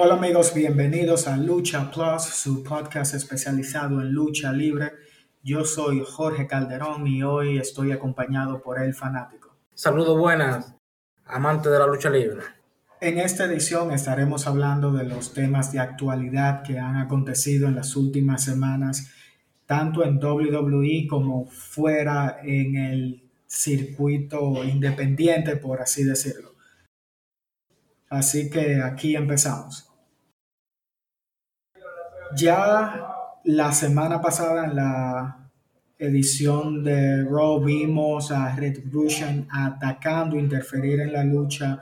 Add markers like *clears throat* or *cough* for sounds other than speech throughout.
Hola amigos, bienvenidos a Lucha Plus, su podcast especializado en lucha libre. Yo soy Jorge Calderón y hoy estoy acompañado por El Fanático. Saludos buenas, amante de la lucha libre. En esta edición estaremos hablando de los temas de actualidad que han acontecido en las últimas semanas, tanto en WWE como fuera en el circuito independiente, por así decirlo. Así que aquí empezamos. Ya la semana pasada en la edición de Raw vimos a Retribution atacando, interferir en la lucha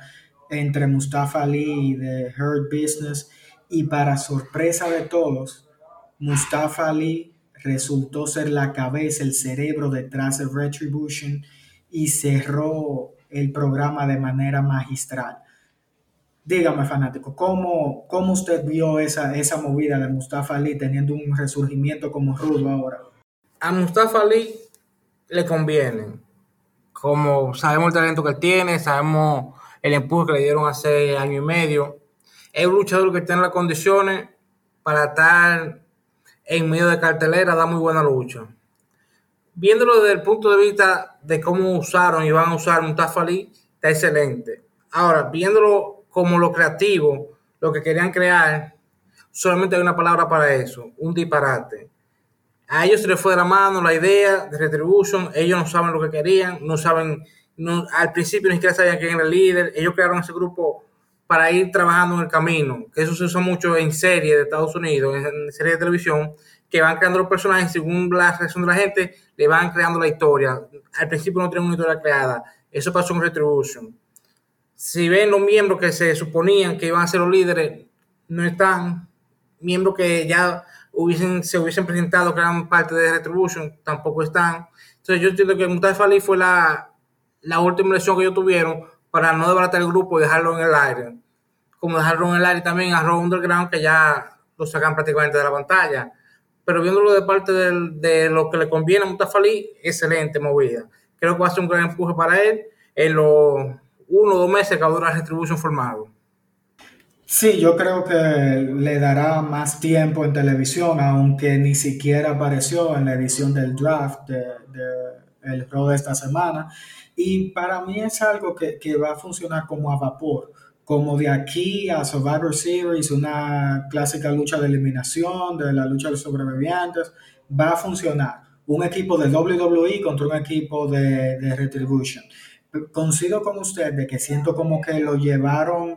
entre Mustafa Ali y The Hurt Business y para sorpresa de todos, Mustafa Ali resultó ser la cabeza, el cerebro detrás de Retribution y cerró el programa de manera magistral. Dígame, fanático, ¿cómo, cómo usted vio esa, esa movida de Mustafa Ali teniendo un resurgimiento como rudo ahora? A Mustafa Ali le conviene. Como sabemos el talento que tiene, sabemos el empuje que le dieron hace año y medio. Es un luchador que tiene las condiciones para estar en medio de cartelera, da muy buena lucha. Viéndolo desde el punto de vista de cómo usaron y van a usar Mustafa Ali, está excelente. Ahora, viéndolo como lo creativo, lo que querían crear, solamente hay una palabra para eso, un disparate. A ellos se les fue de la mano la idea de Retribution, ellos no saben lo que querían, no saben, al principio ni siquiera sabían quién era el líder, ellos crearon ese grupo para ir trabajando en el camino, que eso se usa mucho en series de Estados Unidos, en series de televisión, que van creando los personajes según la reacción de la gente, le van creando la historia. Al principio no tienen una historia creada, eso pasó en Retribution si ven los miembros que se suponían que iban a ser los líderes, no están, miembros que ya hubiesen, se hubiesen presentado que eran parte de Retribution, tampoco están. Entonces yo entiendo que Mustafa Ali fue la, la última elección que ellos tuvieron para no desbaratar el grupo y dejarlo en el aire. Como dejarlo en el aire también a Raw Underground, que ya lo sacan prácticamente de la pantalla. Pero viéndolo de parte de lo que le conviene a Mustafa Ali, excelente movida. Creo que va a ser un gran empuje para él en los uno o dos meses que va a Retribution formado. Sí, yo creo que le dará más tiempo en televisión, aunque ni siquiera apareció en la edición del draft de, el Raw de esta semana. Y para mí es algo que, que, va a funcionar como a vapor, como de aquí a Survivor Series, una clásica lucha de eliminación, de la lucha de los sobrevivientes, va a funcionar. Un equipo de WWE contra un equipo de, de Retribution coincido con usted de que siento como que lo llevaron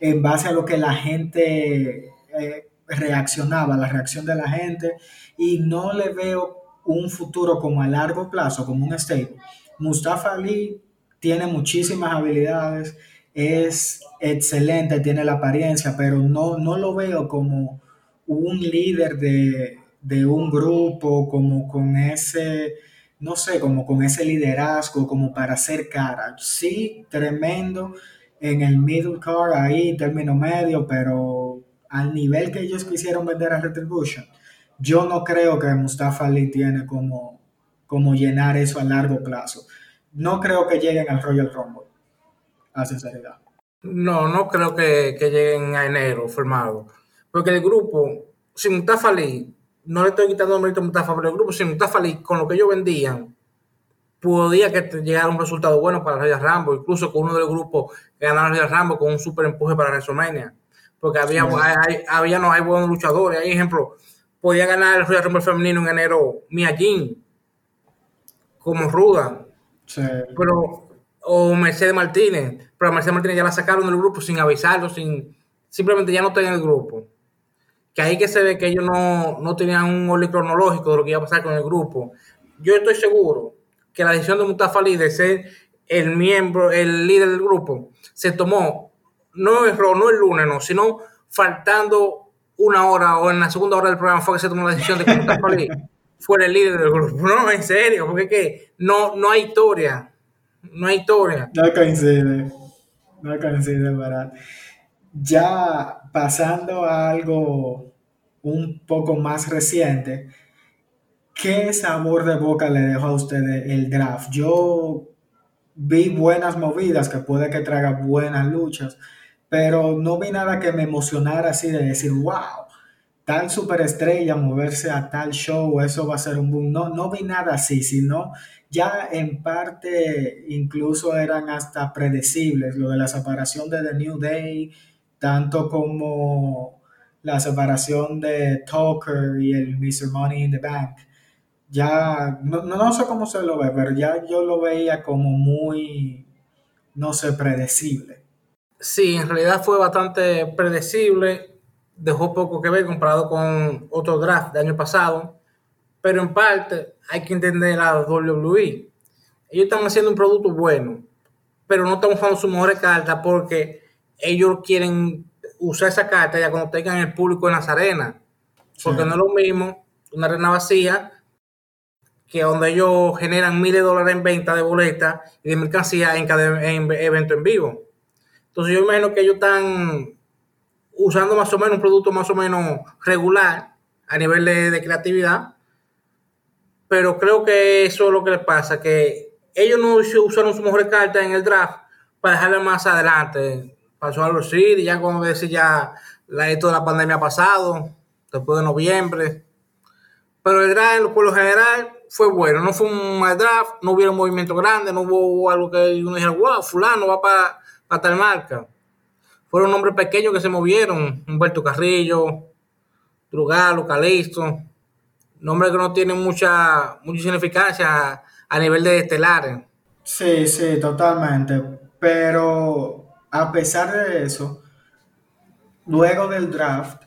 en base a lo que la gente eh, reaccionaba, la reacción de la gente, y no le veo un futuro como a largo plazo, como un stable. Mustafa Ali tiene muchísimas habilidades, es excelente, tiene la apariencia, pero no, no lo veo como un líder de, de un grupo, como con ese no sé, como con ese liderazgo, como para hacer cara. Sí, tremendo en el middle card, ahí, término medio, pero al nivel que ellos quisieron vender a Retribution, yo no creo que Mustafa Ali tiene como, como llenar eso a largo plazo. No creo que lleguen al Royal Rumble, a sinceridad. No, no creo que, que lleguen a enero formado, porque el grupo, si Mustafa Ali no le estoy quitando el mérito a Mustafa, pero el grupo sin Mustafa con lo que ellos vendían, podía que llegara un resultado bueno para Royal Rambo, incluso con uno de los grupos que ganaron Royal Rambo con un super empuje para WrestleMania. Porque había, hay, había no hay buenos luchadores. Hay ejemplo, podía ganar el Royal Rumble femenino en enero Mia Jin como ruda. Pero, o Mercedes Martínez. Pero a Mercedes Martínez ya la sacaron del grupo sin avisarlo, sin simplemente ya no está en el grupo que ahí que se ve que ellos no, tenían un orden cronológico de lo que iba a pasar con el grupo. Yo estoy seguro que la decisión de Mustafa Ali de ser el miembro, el líder del grupo, se tomó no el, no el lunes, no, sino faltando una hora o en la segunda hora del programa fue que se tomó la decisión de que Mustafa Ali *laughs* fuera el líder del grupo. No, en serio, porque que no, no hay historia. No hay historia. No coincide. No coincide, ¿verdad? Ya pasando a algo un poco más reciente, ¿qué sabor de boca le dejó a usted el draft? Yo vi buenas movidas que puede que traiga buenas luchas, pero no vi nada que me emocionara así de decir, wow, tal superestrella moverse a tal show, eso va a ser un boom. No, no vi nada así, sino ya en parte incluso eran hasta predecibles, lo de la separación de The New Day, tanto como la separación de Tucker y el Mr. Money in the Bank. Ya, no, no sé cómo se lo ve, pero ya yo lo veía como muy, no sé, predecible. Sí, en realidad fue bastante predecible, dejó poco que ver comparado con otro draft del año pasado, pero en parte hay que entender a WWE. Ellos están haciendo un producto bueno, pero no están usando su mejor carta porque ellos quieren usar esa carta ya cuando tengan el público en las arenas. Porque no es lo mismo una arena vacía que donde ellos generan miles de dólares en venta de boletas y de mercancía en cada evento en vivo. Entonces yo imagino que ellos están usando más o menos un producto más o menos regular a nivel de creatividad pero creo que eso es lo que les pasa, que ellos no usaron su mejor carta en el draft para dejarla más adelante. Pasó a los y ya como decir ya la, esto de la pandemia ha pasado, después de noviembre. Pero el draft, por lo general, fue bueno. No fue un mal draft, no hubo un movimiento grande, no hubo algo que uno dijera, wow, fulano va para, para tal marca. Fueron nombres pequeños que se movieron, Humberto Carrillo, Drugalo, Calisto nombre que no tiene mucha, mucha significancia a nivel de estelares. Sí, sí, totalmente. Pero a pesar de eso, luego del draft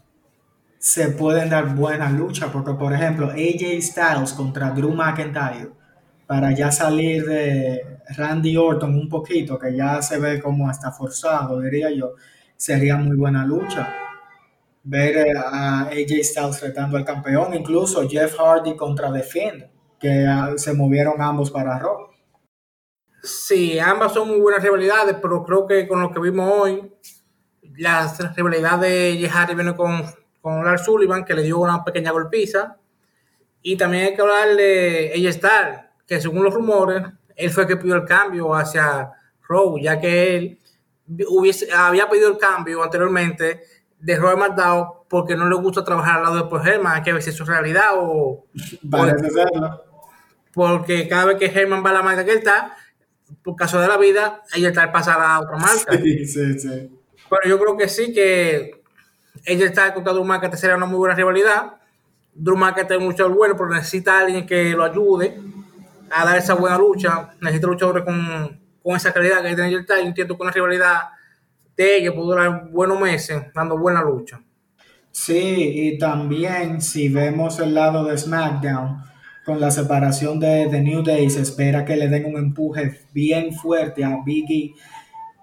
se pueden dar buenas luchas, porque por ejemplo, AJ Styles contra Drew McIntyre, para ya salir de Randy Orton un poquito, que ya se ve como hasta forzado, diría yo, sería muy buena lucha ver a AJ Styles retando al campeón, incluso Jeff Hardy contra The Fiend, que ah, se movieron ambos para Raw. Sí, ambas son muy buenas rivalidades, pero creo que con lo que vimos hoy, la rivalidad de Jeff Hardy viene con, con Lars Sullivan, que le dio una pequeña golpiza, y también hay que hablar de AJ Styles, que según los rumores, él fue el que pidió el cambio hacia Raw, ya que él hubiese, había pedido el cambio anteriormente de Robert McDowell porque no le gusta trabajar al lado de Paul Herman, hay que ver si eso es realidad o... Parece Porque cada vez que Herman va a la marca que él está, por caso de la vida, ella está pasa a otra marca. Sí, sí, sí. Pero yo creo que sí, que ella está contra Drew McIntyre sería una muy buena rivalidad. Drew McIntyre es mucho bueno, pero necesita a alguien que lo ayude a dar esa buena lucha. Necesita luchadores con, con esa calidad que tiene el Yo entiendo que una rivalidad de que pudo durar buenos meses dando buena lucha. Sí, y también si vemos el lado de SmackDown, con la separación de The New Day, se espera que le den un empuje bien fuerte a Biggie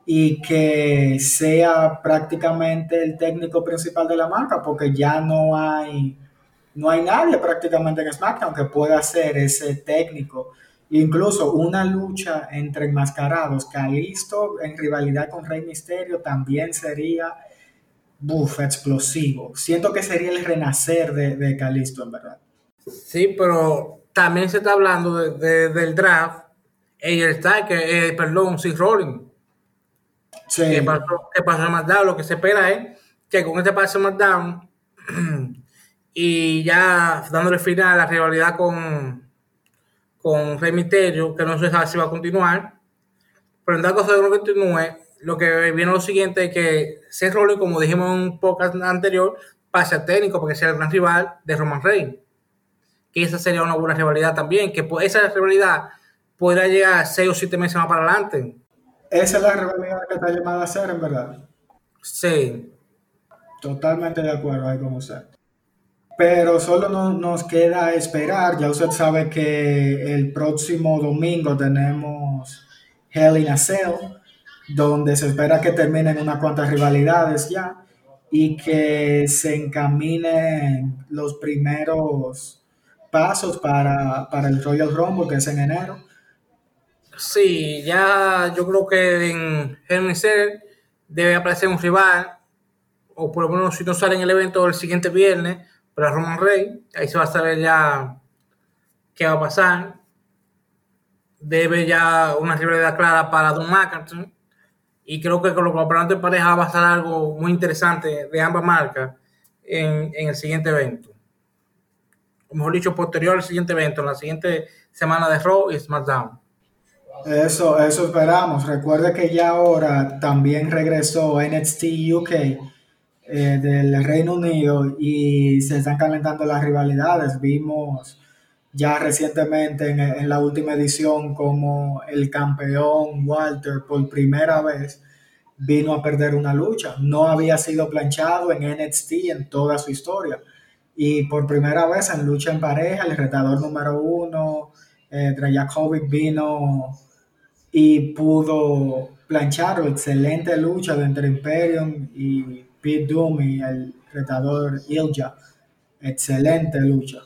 y que sea prácticamente el técnico principal de la marca, porque ya no hay, no hay nadie prácticamente en SmackDown que pueda ser ese técnico Incluso una lucha entre enmascarados, Calisto en rivalidad con Rey Misterio también sería buf, explosivo. Siento que sería el renacer de, de Calisto, en verdad. Sí, pero también se está hablando del draft. Está, que, eh, perdón, Six Rolling. Sí. Que pasó, que pasó SmackDown. Lo que se espera es que con este pase SmackDown *clears throat* y ya dándole final a la rivalidad con, con Rey Misterio, que no se sabe si va a continuar. Pero en caso de que no continúe, lo que viene lo siguiente es que Seth Rollins, como dijimos en un podcast anterior, pase a técnico porque sea el gran rival de Roman Reigns. Que esa sería una buena rivalidad también, que esa rivalidad podría llegar seis o siete meses más para adelante. Esa es la rivalidad que está llamada a ser, en verdad. Sí. Totalmente de acuerdo ahí con usted pero solo nos queda esperar. Ya usted sabe que el próximo domingo tenemos Hell in a Cell, donde se espera que terminen unas cuantas rivalidades ya y que se encaminen los primeros pasos para, el Royal Rumble, que es en enero. Sí, ya yo creo que en Cell debe aparecer un rival, o por lo menos si no sale en el evento el siguiente viernes, para Roman Rey, ahí se va a saber ya qué va a pasar. Debe ya una rivalidad clara para Don McIntyre. Y creo que con los campeonatos de pareja va a ser algo muy interesante de ambas marcas en, en el siguiente evento. Mejor dicho, posterior al siguiente evento, en la siguiente semana de Raw y SmackDown. Eso, eso esperamos. Recuerde que ya ahora también regresó NXT UK eh, del Reino Unido y se están calentando las rivalidades. Vimos ya recientemente en, en, la última edición como el campeón Walter por primera vez vino a perder una lucha. No había sido planchado en NXT en toda su historia. Y por primera vez en lucha en pareja, el retador número uno, eh, vino y pudo planchar excelente lucha entre Imperium y Pete Doom y el retador Ilja. Excelente lucha.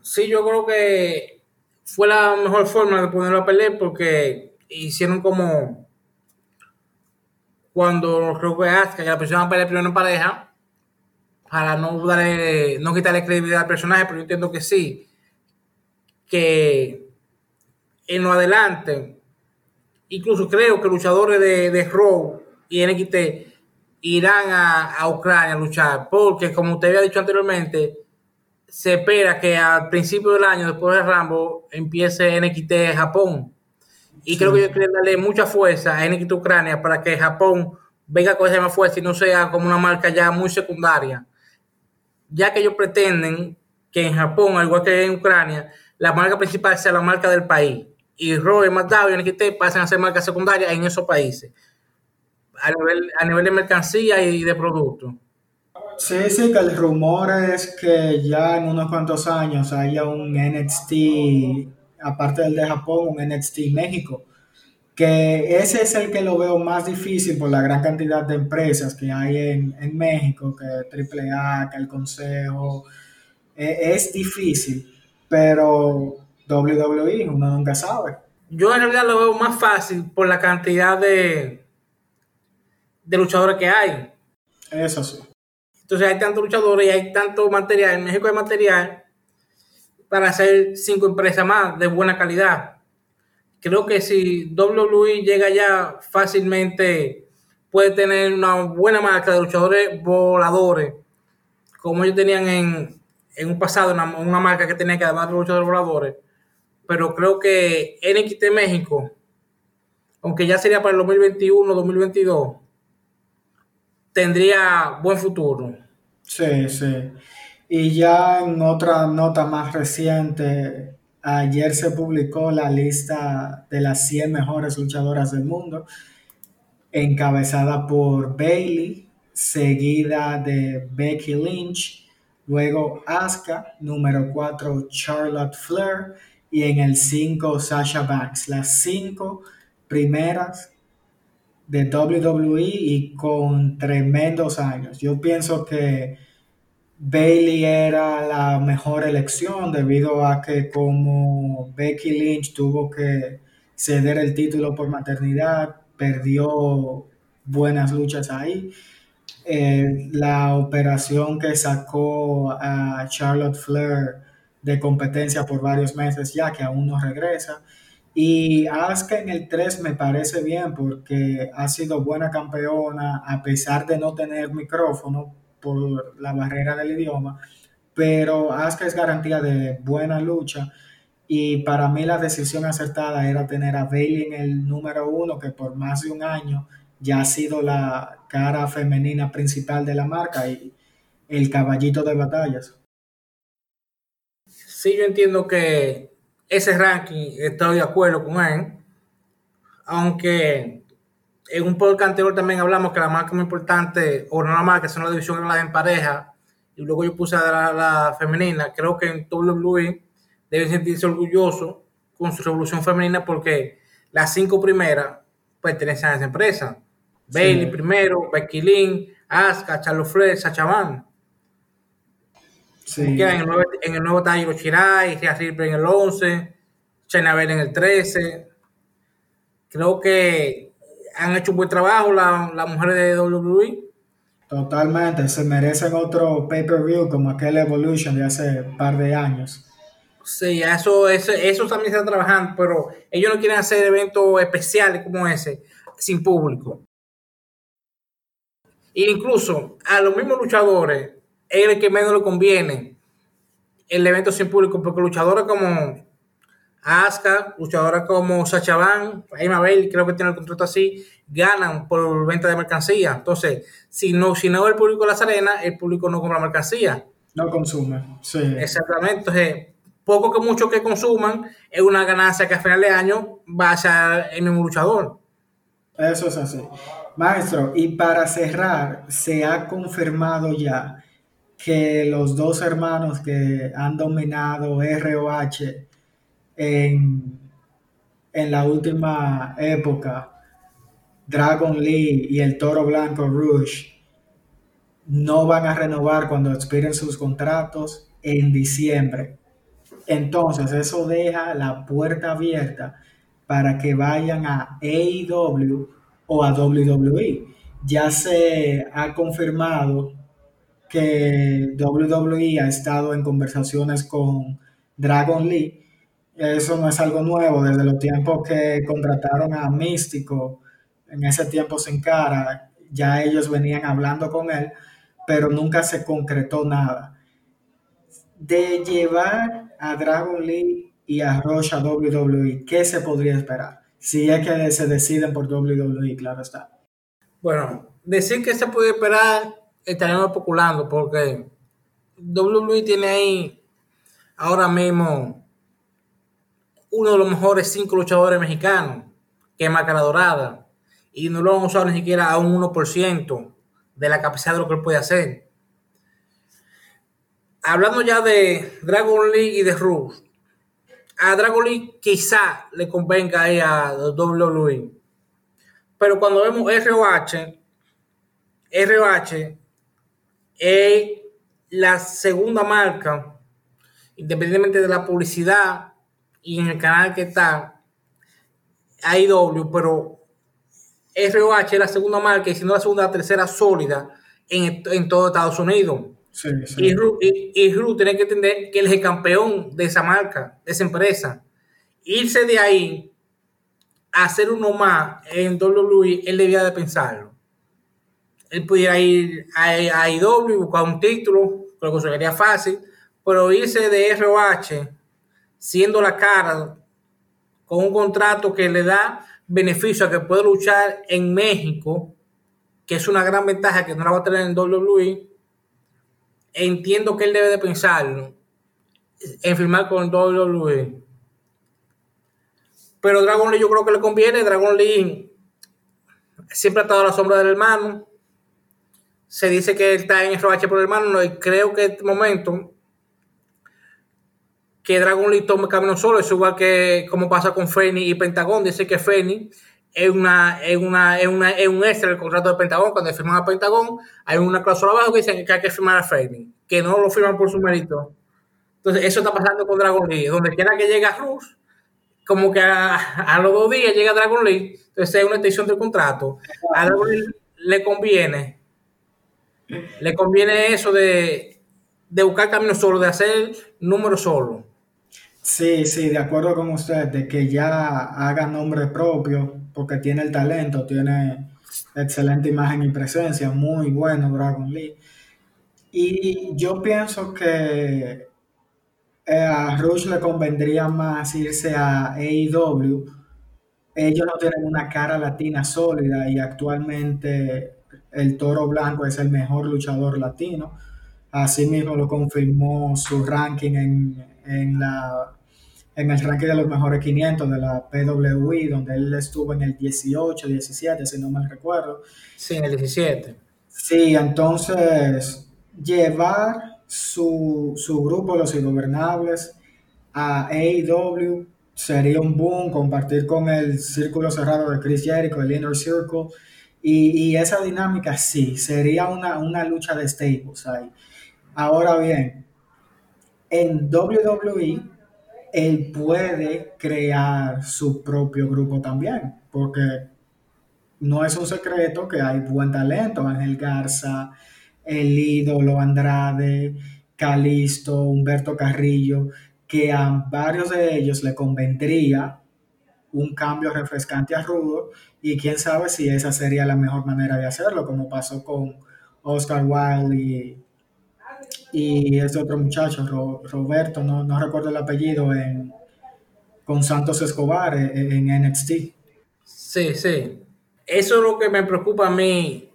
Sí, yo creo que fue la mejor forma de ponerlo a pelear porque hicieron como cuando creo que que la pusieron a pelear primero en pareja para no darle, no quitarle credibilidad al personaje, pero yo entiendo que sí, que en lo adelante, incluso creo que luchadores de, de Raw y NXT irán a, a, Ucrania a luchar, porque como usted había dicho anteriormente, se espera que al principio del año, después de Rambo, empiece NXT Japón. Y sí. creo que ellos quieren darle mucha fuerza a NXT Ucrania para que Japón venga con esa más fuerza y no sea como una marca ya muy secundaria. Ya que ellos pretenden que en Japón, al igual que en Ucrania, la marca principal sea la marca del país y Raw, SmackDown y NXT pasan a ser marcas secundarias en esos países a nivel, a nivel de mercancía y de producto. Sí, sí, que el rumor es que ya en unos cuantos años haya un NXT, aparte del de Japón, un NXT México, que ese es el que lo veo más difícil por la gran cantidad de empresas que hay en, en México, que AAA, que el Consejo, eh, es difícil, pero WWE uno nunca sabe. Yo en realidad lo veo más fácil por la cantidad de, de luchadores que hay. Eso sí. Entonces hay tantos luchadores y hay tanto material. En México hay material para hacer cinco empresas más de buena calidad. Creo que si WWE llega ya fácilmente puede tener una buena marca de luchadores voladores, como ellos tenían en, en un pasado, una, una marca que tenía que además de luchadores voladores. Pero creo que NXT México, aunque ya sería para el 2021, 2022, tendría buen futuro. Sí, sí. Y ya en otra nota más reciente, ayer se publicó la lista de las 100 mejores luchadoras del mundo, encabezada por Bailey, seguida de Becky Lynch, luego Asuka, número 4 Charlotte Flair y en el 5 Sasha Banks. Las cinco primeras de WWE y con tremendos años. Yo pienso que Bailey era la mejor elección debido a que como Becky Lynch tuvo que ceder el título por maternidad, perdió buenas luchas ahí. Eh, la operación que sacó a Charlotte Flair de competencia por varios meses ya que aún no regresa. Y Asuka en el 3 me parece bien porque ha sido buena campeona a pesar de no tener micrófono por la barrera del idioma, pero Asuka es garantía de buena lucha y para mí la decisión acertada era tener a Bailey en el número uno que por más de un año ya ha sido la cara femenina principal de la marca y el caballito de batallas. Sí, yo entiendo que ese ranking estoy de acuerdo con él, aunque en un podcast anterior también hablamos que la marca más importante, o no la marca, son la división de las en pareja, y luego yo puse a la, la femenina. Creo que en WWE deben sentirse orgullosos con su revolución femenina porque las cinco primeras pertenecen a esa empresa. Sí. Bailey primero, Becky Lynn, Asuka, Charlotte Flair, Sacha Van. Sí. En, el nuevo, en el nuevo Tairo Shirai, Rhea Ripley en el 11, China Bell en el 13. Creo que han hecho un buen trabajo las la mujeres de WWE. Totalmente, se merecen otro pay-per-view como aquel Evolution de hace un par de años. Sí, eso, eso, eso también se está trabajando, pero ellos no quieren hacer eventos especiales como ese. sin público. E incluso a los mismos luchadores es el que menos le conviene el evento sin público, porque luchadores como Asuka, luchadores como Sacha Van, Mabel, creo que tiene el contrato así, ganan por venta de mercancía. Entonces, si no, si no el público las arenas, el público no compra mercancía. No consume, sí. Exactamente. Entonces, poco que mucho que consuman es una ganancia que a final de año va a ser el mismo luchador. Eso es así. Maestro, y para cerrar, se ha confirmado ya que los dos hermanos que han dominado ROH en, en la última época, Dragon Lee y el Toro Blanco Rouge, no van a renovar cuando expiren sus contratos en diciembre. Entonces, eso deja la puerta abierta para que vayan a AEW o a WWE. Ya se ha confirmado que WWE ha estado en conversaciones con Dragon Lee. Eso no es algo nuevo, desde los tiempos que contrataron a Místico, en ese tiempo sin cara, ya ellos venían hablando con él, pero nunca se concretó nada. De llevar a Dragon Lee y a Roche a WWE, ¿qué se podría esperar? Si es que se deciden por WWE, claro está. Bueno, decir que se puede esperar, estaríamos especulando, porque WWE tiene ahí ahora mismo uno de los mejores cinco luchadores mexicanos, que es Máscara Dorada, y no lo han usado ni siquiera a un 1% de la capacidad de lo que él puede hacer. Hablando ya de Dragon League y de Rush, a Dragon League quizá le convenga a WWE. Pero cuando vemos ROH, ROH es la segunda marca, independientemente de la publicidad y en el canal que está, AEW, pero ROH es la segunda marca y si no la segunda, la tercera sólida en, en todo Estados Unidos. Y, Ru, tiene que entender que él es el campeón de esa marca, de esa empresa. Irse de ahí a hacer uno más en WWE, él debía de pensarlo. Él pudiera ir a, a IW y buscar un título, creo que sería fácil, pero irse de ROH siendo la cara con un contrato que le da beneficio a que puede luchar en México, que es una gran ventaja que no la va a tener en WWE entiendo que él debe de pensarlo en firmar con WWE. Pero Dragon Lee yo creo que le conviene. Dragon Lee siempre ha estado a la sombra del hermano. Se dice que él está en ROH por el hermano. Y creo que en este momento que Dragon Lee tome camino solo. Es igual que como pasa con Feni y Pentagón. Dice que Feni es, una, es, una, es, una, es un extra del contrato de Pentagón. Cuando firman a Pentagón, hay una cláusula abajo que dice que hay que firmar a Framing, que no lo firman por su mérito. Entonces, eso está pasando con Dragon Lee. Donde quiera que llegue a Rus, como que a, los dos días llega Dragon Lee, entonces es una extensión del contrato. A Dragon Lee le conviene, le conviene eso de, de buscar camino solo, de hacer número solo. Sí, sí, de acuerdo con usted, de que ya haga nombre propio, porque tiene el talento, tiene excelente imagen y presencia, muy bueno Dragon Lee. Y yo pienso que eh, a Rush le convendría más irse a AEW. Ellos no tienen una cara latina sólida y actualmente el Toro Blanco es el mejor luchador latino. Asimismo lo confirmó su ranking en, en la en el ranking de los mejores 500 de la PWI, donde él estuvo en el 18, 17, si no mal recuerdo. Sí, en el 17. Sí, entonces llevar su, su grupo, los ingobernables, a AEW sería un boom, compartir con el círculo cerrado de Chris Jericho, el Inner Circle, y, y esa dinámica sí, sería una, una lucha de staples ahí. Ahora bien, en WWE él puede crear su propio grupo también, porque no es un secreto que hay buen talento, Ángel Garza, el ídolo Andrade, Calisto, Humberto Carrillo, que a varios de ellos le convendría un cambio refrescante a Rudo y quién sabe si esa sería la mejor manera de hacerlo, como pasó con Oscar Wilde y, y este otro muchacho, Roberto, no, no, recuerdo el apellido, en, con Santos Escobar en, en NXT. Sí, sí. Eso es lo que me preocupa a mí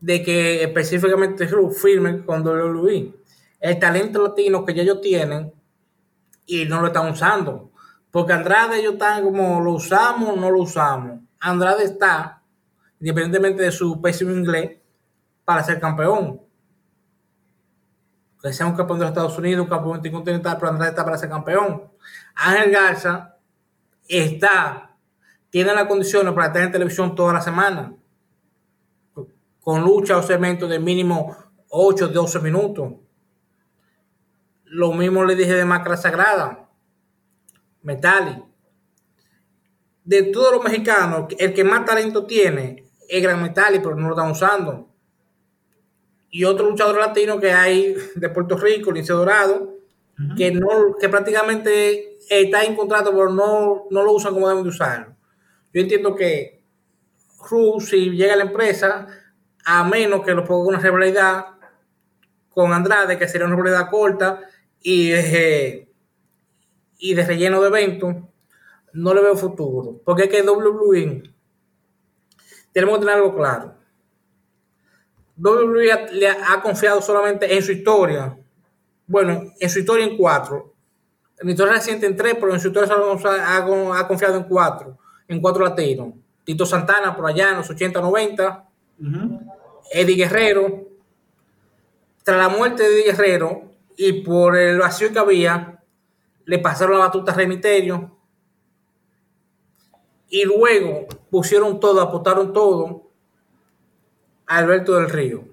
de que específicamente firme con WWE. El talento latino que ellos tienen y no lo están usando. Porque Andrade ellos están como lo usamos o no lo usamos. Andrade está, independientemente de su pésimo inglés, para ser campeón. Sea un campeón de los Estados Unidos, un campeón intercontinental, pero Andrade está para ser campeón. Ángel Garza está, tiene las condiciones para estar en televisión toda la semana con lucha o segmento de mínimo 8, 12 minutos. Lo mismo le dije de Macra Sagrada, Metali. De todos los mexicanos, el que más talento tiene es Gran Metali, pero no lo están usando. Y otro luchador latino que hay de Puerto Rico, Lince Dorado, que, no, que prácticamente está en contrato, pero no, no lo usan como deben de usarlo. Yo entiendo que Cruz, si llega a la empresa, a menos que lo ponga una rivalidad con Andrade, que sería una rivalidad corta y de, y de relleno de eventos, no le veo futuro. Porque es que WWE tenemos que tener algo claro. WWE le ha, confiado solamente en su historia. Bueno, en su historia en cuatro. En historia reciente en tres, pero en su historia ha, ha confiado en cuatro. En cuatro latinos. Tito Santana por allá en los 80, 90. Eddie Guerrero, tras la muerte de Eddie Guerrero y por el vacío que había, le pasaron la batuta a Remiterio y luego pusieron todo, apostaron todo Alberto del Río.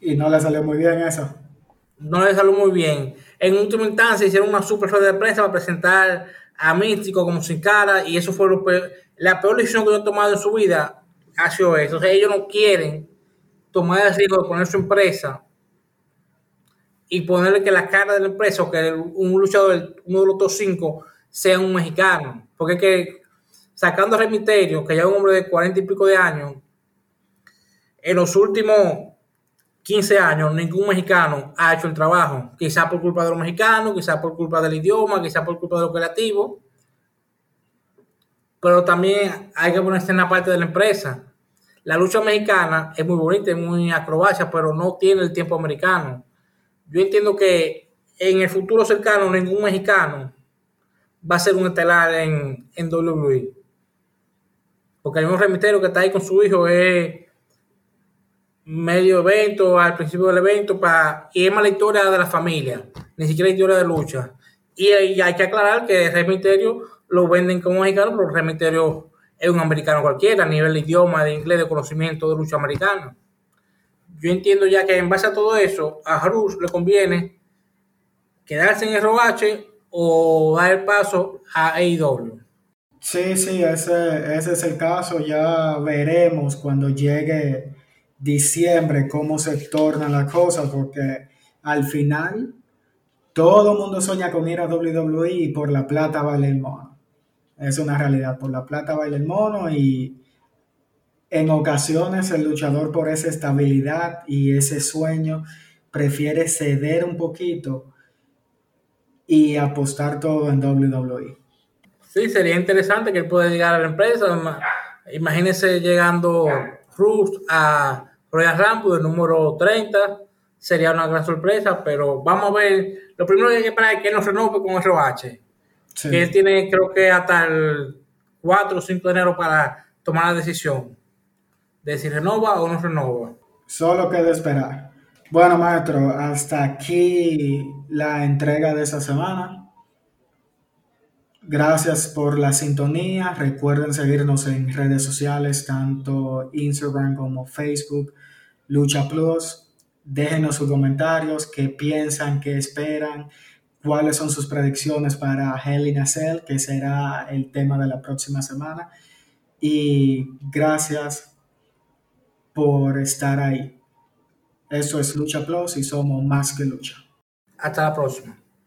Y no le salió muy bien eso. No le salió muy bien. En última instancia hicieron una super rueda de prensa para presentar a Místico como sin cara y eso fue la peor decisión que han tomado en su vida ha sido eso. O sea, ellos no quieren tomar el riesgo de poner su empresa y ponerle que la cara de la empresa o que un luchador, uno de los otros cinco, sea un mexicano. Porque es que sacando a Remiterio, que ya es un hombre de cuarenta y pico de años, en los últimos 15 años ningún mexicano ha hecho el trabajo. Quizá por culpa de los mexicanos, quizá por culpa del idioma, quizá por culpa de lo creativo. Pero también hay que ponerse en la parte de la empresa la lucha mexicana es muy bonita, es muy acrobacia, pero no tiene el tiempo americano. Yo entiendo que en el futuro cercano ningún mexicano va a ser un estelar en, en WWE. Porque el mismo remitero que está ahí con su hijo es medio evento, al principio del evento, para, y es más la historia de la familia, ni siquiera la historia de lucha. Y, hay que aclarar que el remiterio lo venden como mexicano, pero el remiterio es un americano cualquiera a nivel de idioma, de inglés, de conocimiento de lucha americana. Yo entiendo ya que en base a todo eso, a Harus le conviene quedarse en el robache o dar el paso a AEW. Sí, sí, ese, ese es el caso. Ya veremos cuando llegue diciembre cómo se torna la cosa, porque al final todo el mundo sueña con ir a WWE y por la plata vale el mono. Es una realidad. Por la plata baila el mono y en ocasiones el luchador por esa estabilidad y ese sueño prefiere ceder un poquito y apostar todo en WWE. Sí, sería interesante que él pueda llegar a la empresa. Imagínese llegando Cruz a Royal Rumble, el número 30. Sería una gran sorpresa, pero vamos a ver. Lo primero que hay que esperar es que nos renove con ROH que él tiene creo que hasta el 4 o 5 de enero para tomar la decisión de si renova o no renova. Solo queda esperar. Bueno, maestro, hasta aquí la entrega de esa semana. Gracias por la sintonía. Recuerden seguirnos en redes sociales, tanto Instagram como Facebook, Lucha Plus. Déjenos sus comentarios, qué piensan, qué esperan cuáles son sus predicciones para Hell in que será el tema de la próxima semana. Y gracias por estar ahí. Eso es Lucha Plus y somos más que lucha. Hasta la próxima.